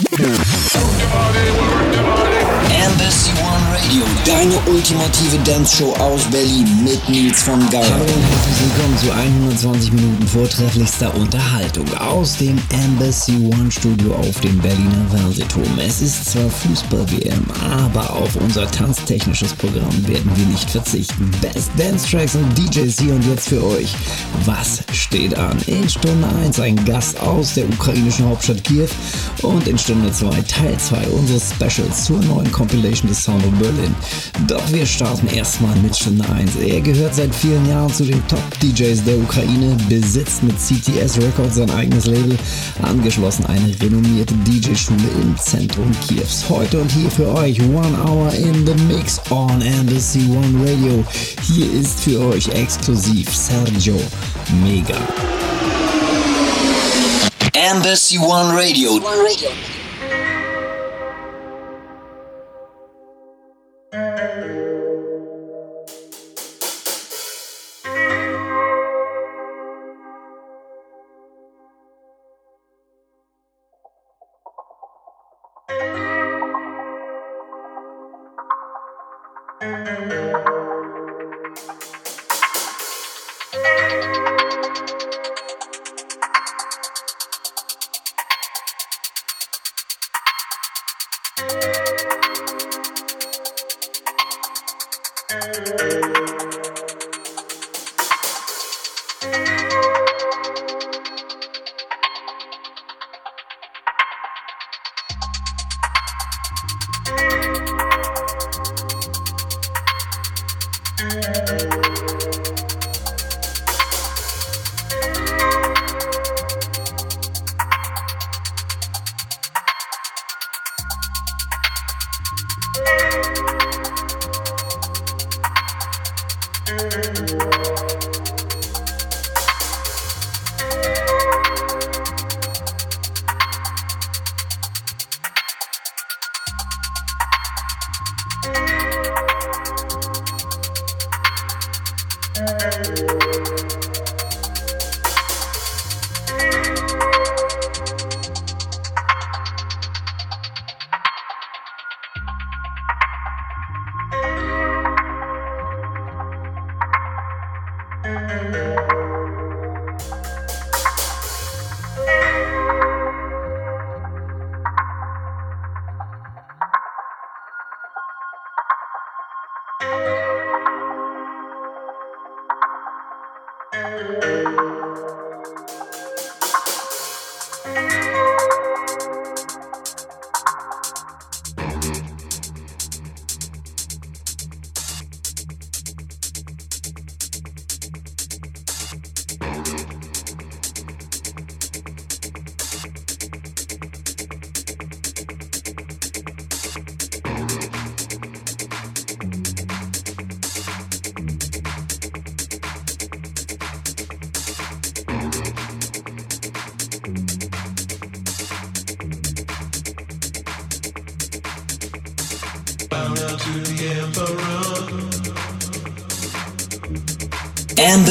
Yeah. Ultimative Dance-Show aus Berlin mit Nils von Gauer. Hallo und herzlich willkommen zu 120 Minuten vortrefflichster Unterhaltung aus dem Embassy One Studio auf dem Berliner Fernsehturm. Es ist zwar Fußball-WM, aber auf unser tanztechnisches Programm werden wir nicht verzichten. Best Dance Tracks und DJs hier und jetzt für euch. Was steht an? In Stunde 1 ein Gast aus der ukrainischen Hauptstadt Kiew und in Stunde 2 Teil 2 unseres Specials zur neuen Compilation des Sound of Berlin. Doch wir starten erstmal mit Stunde 1. Er gehört seit vielen Jahren zu den Top-DJs der Ukraine, besitzt mit CTS Records sein eigenes Label, angeschlossen eine renommierte DJ-Schule im Zentrum Kiews. Heute und hier für euch One Hour in the Mix on Embassy One Radio. Hier ist für euch exklusiv Sergio Mega. Embassy One Radio. One Radio.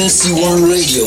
MC1 Radio.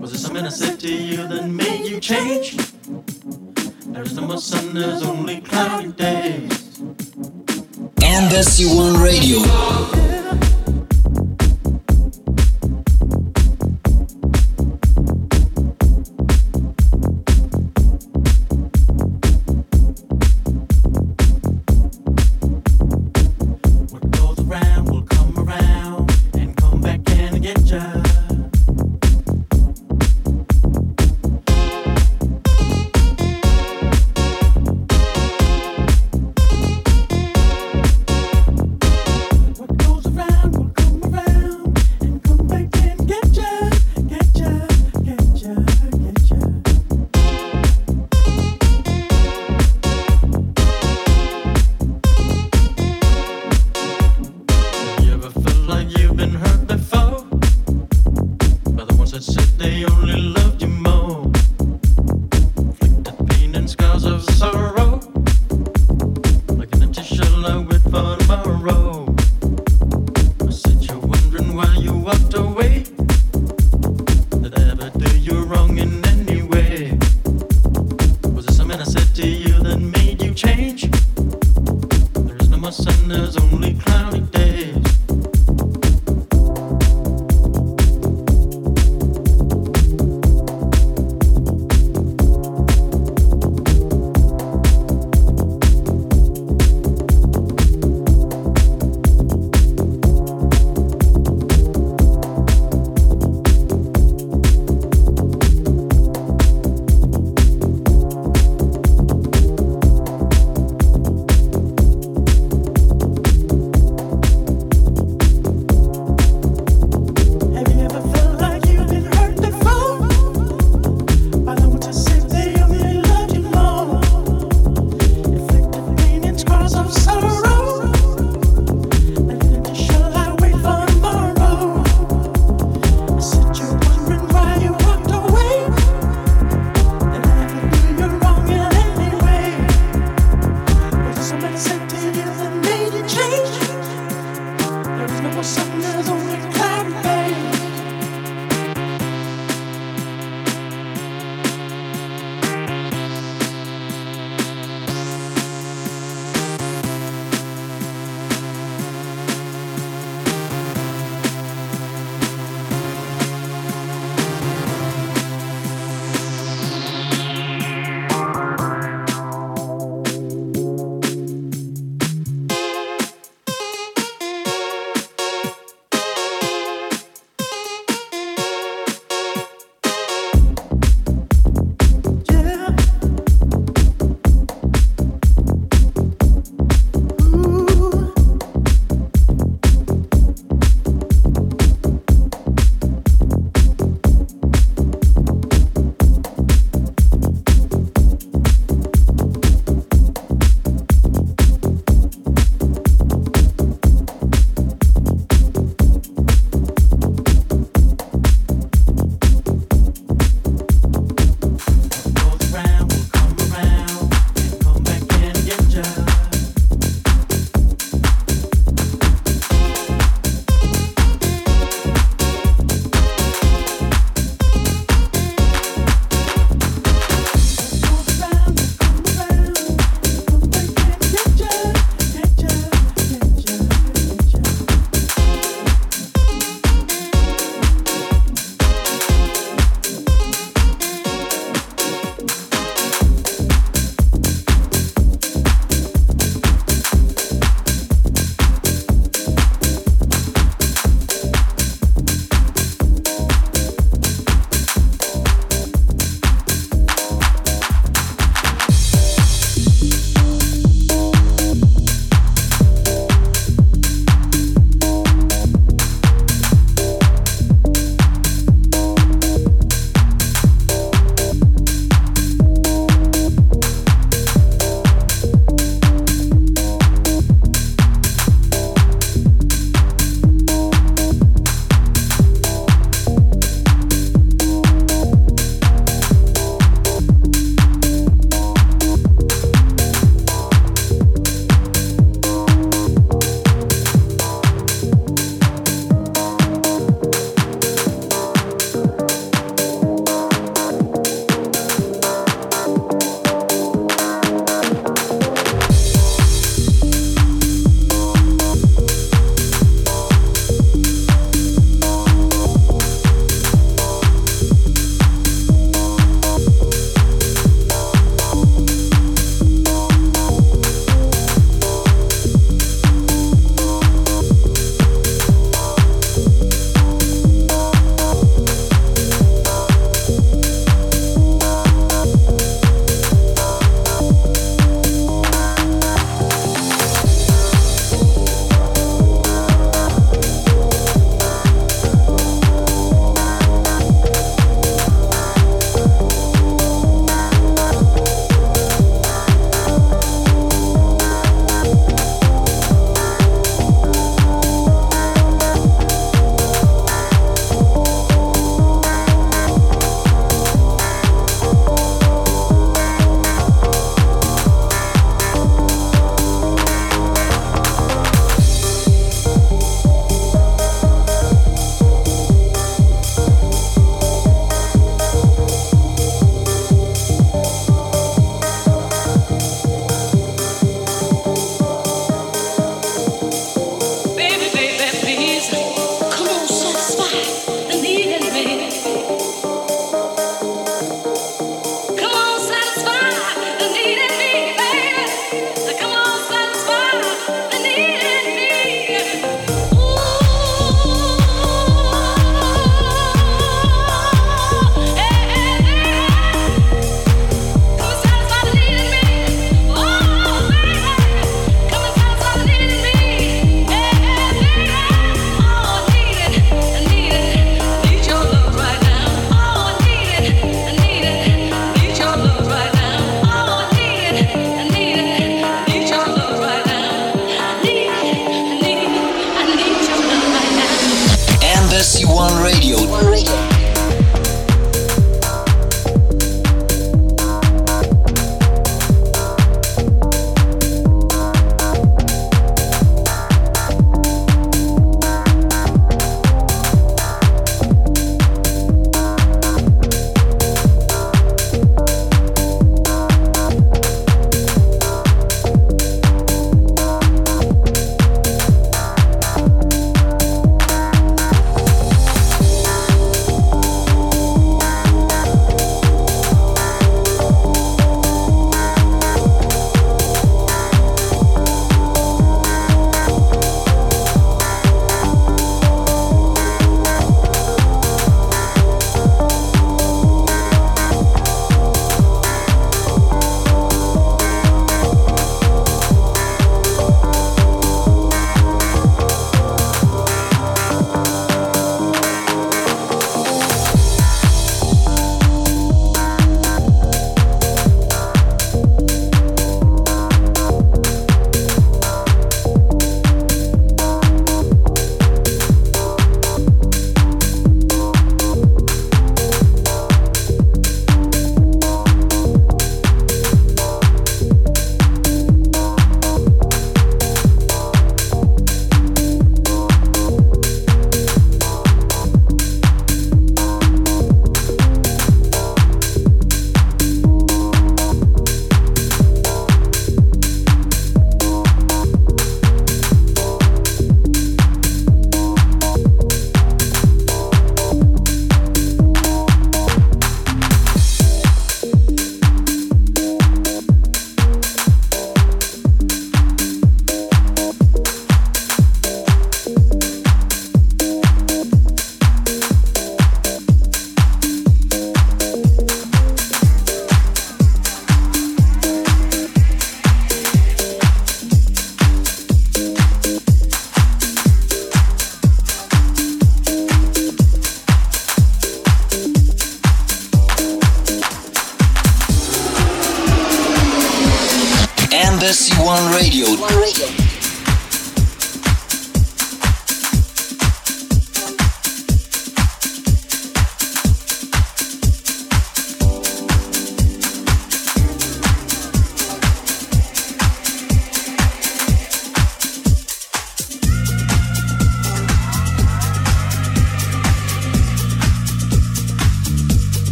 Was it something I said to you that made you change? There's no more sun, there's only cloudy days. NBC One Radio.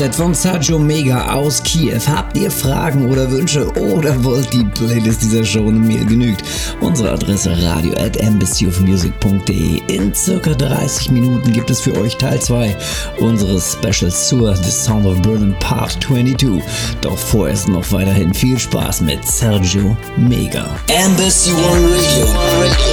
Set von Sergio Mega aus Kiew. Habt ihr Fragen oder Wünsche oder wollt die Playlist dieser Show eine Mail genügt? Unsere Adresse radio at embassyofmusic.de. In circa 30 Minuten gibt es für euch Teil 2 unseres Specials zur The Sound of Berlin Part 22. Doch vorerst noch weiterhin viel Spaß mit Sergio Mega. Embassy One Radio.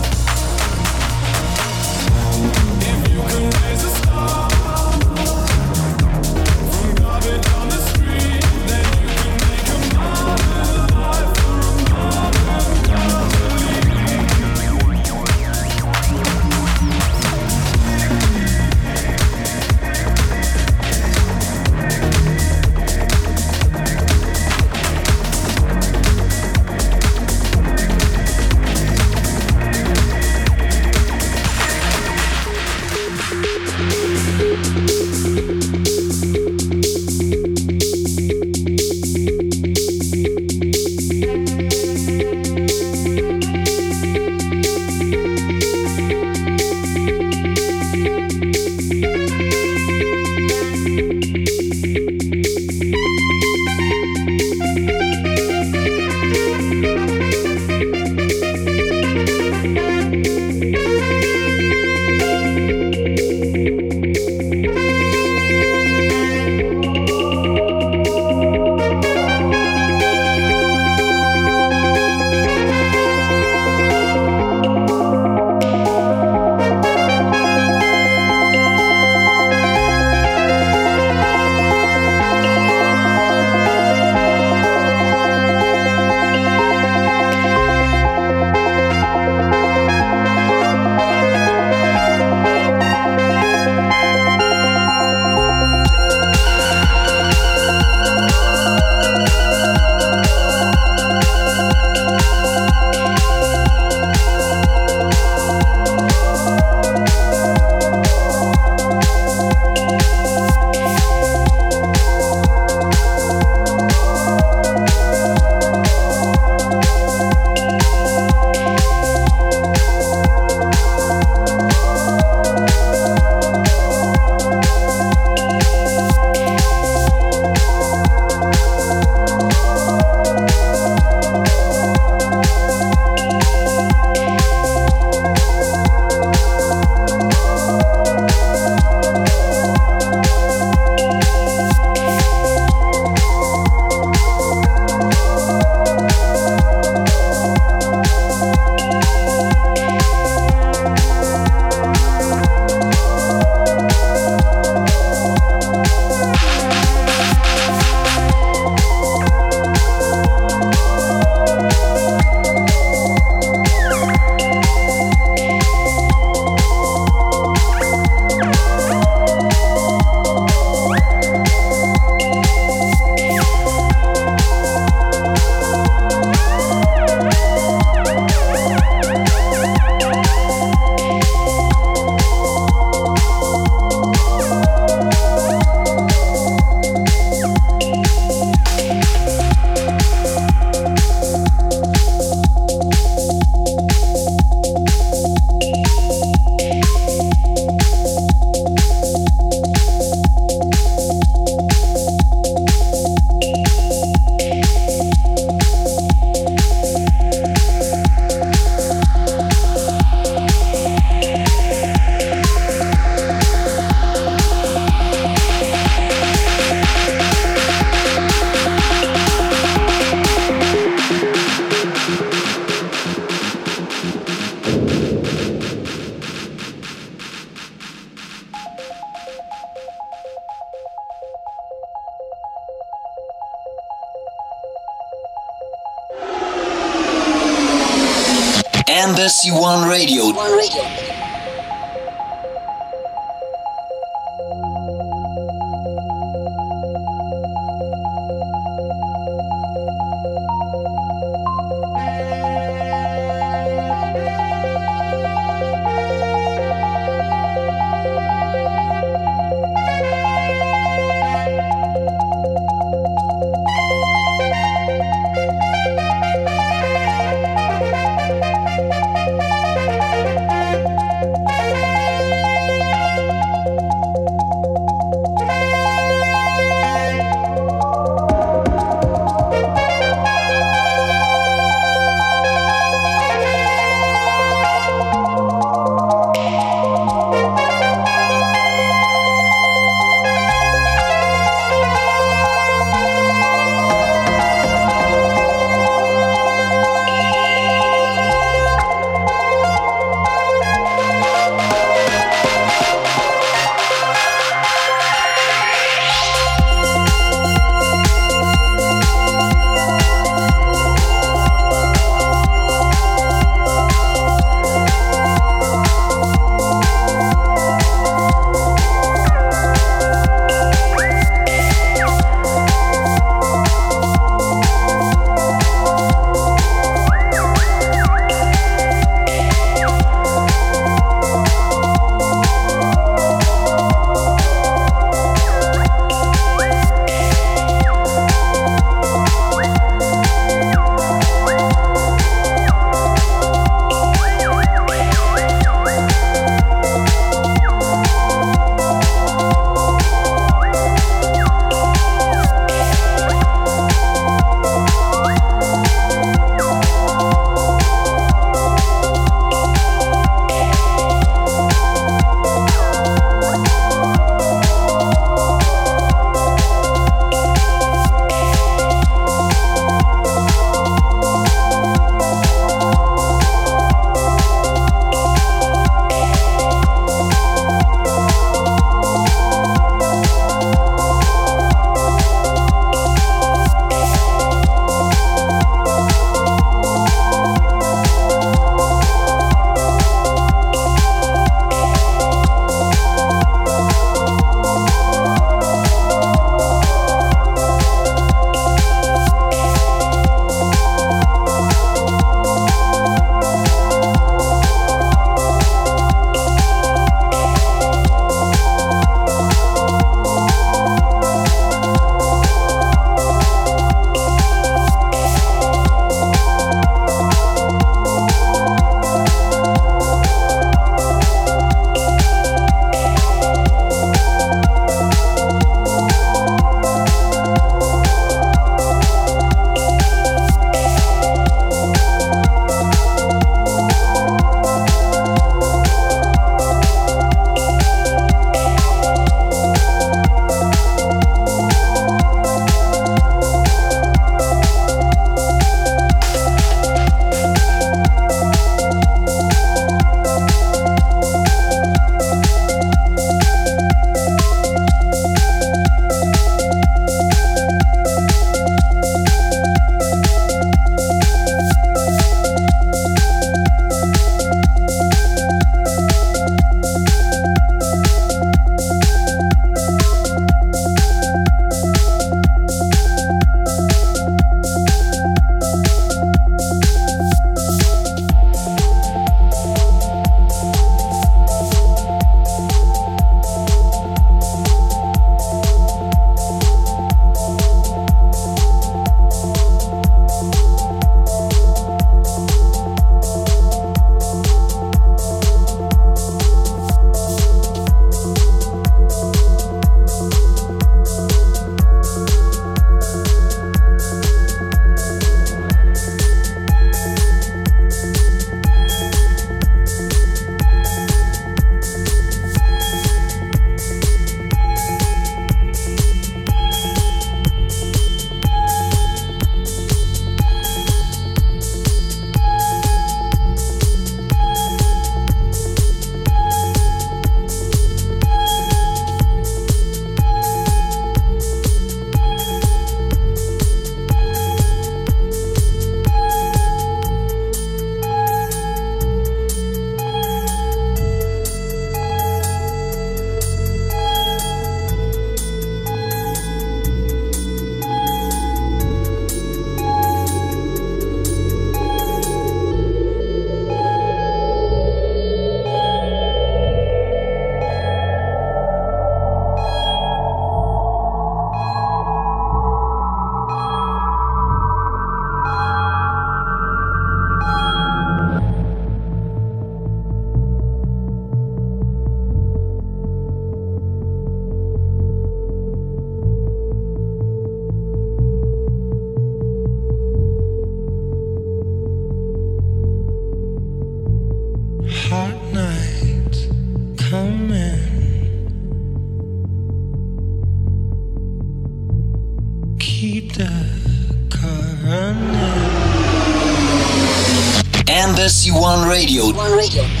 One Radio. One Radio.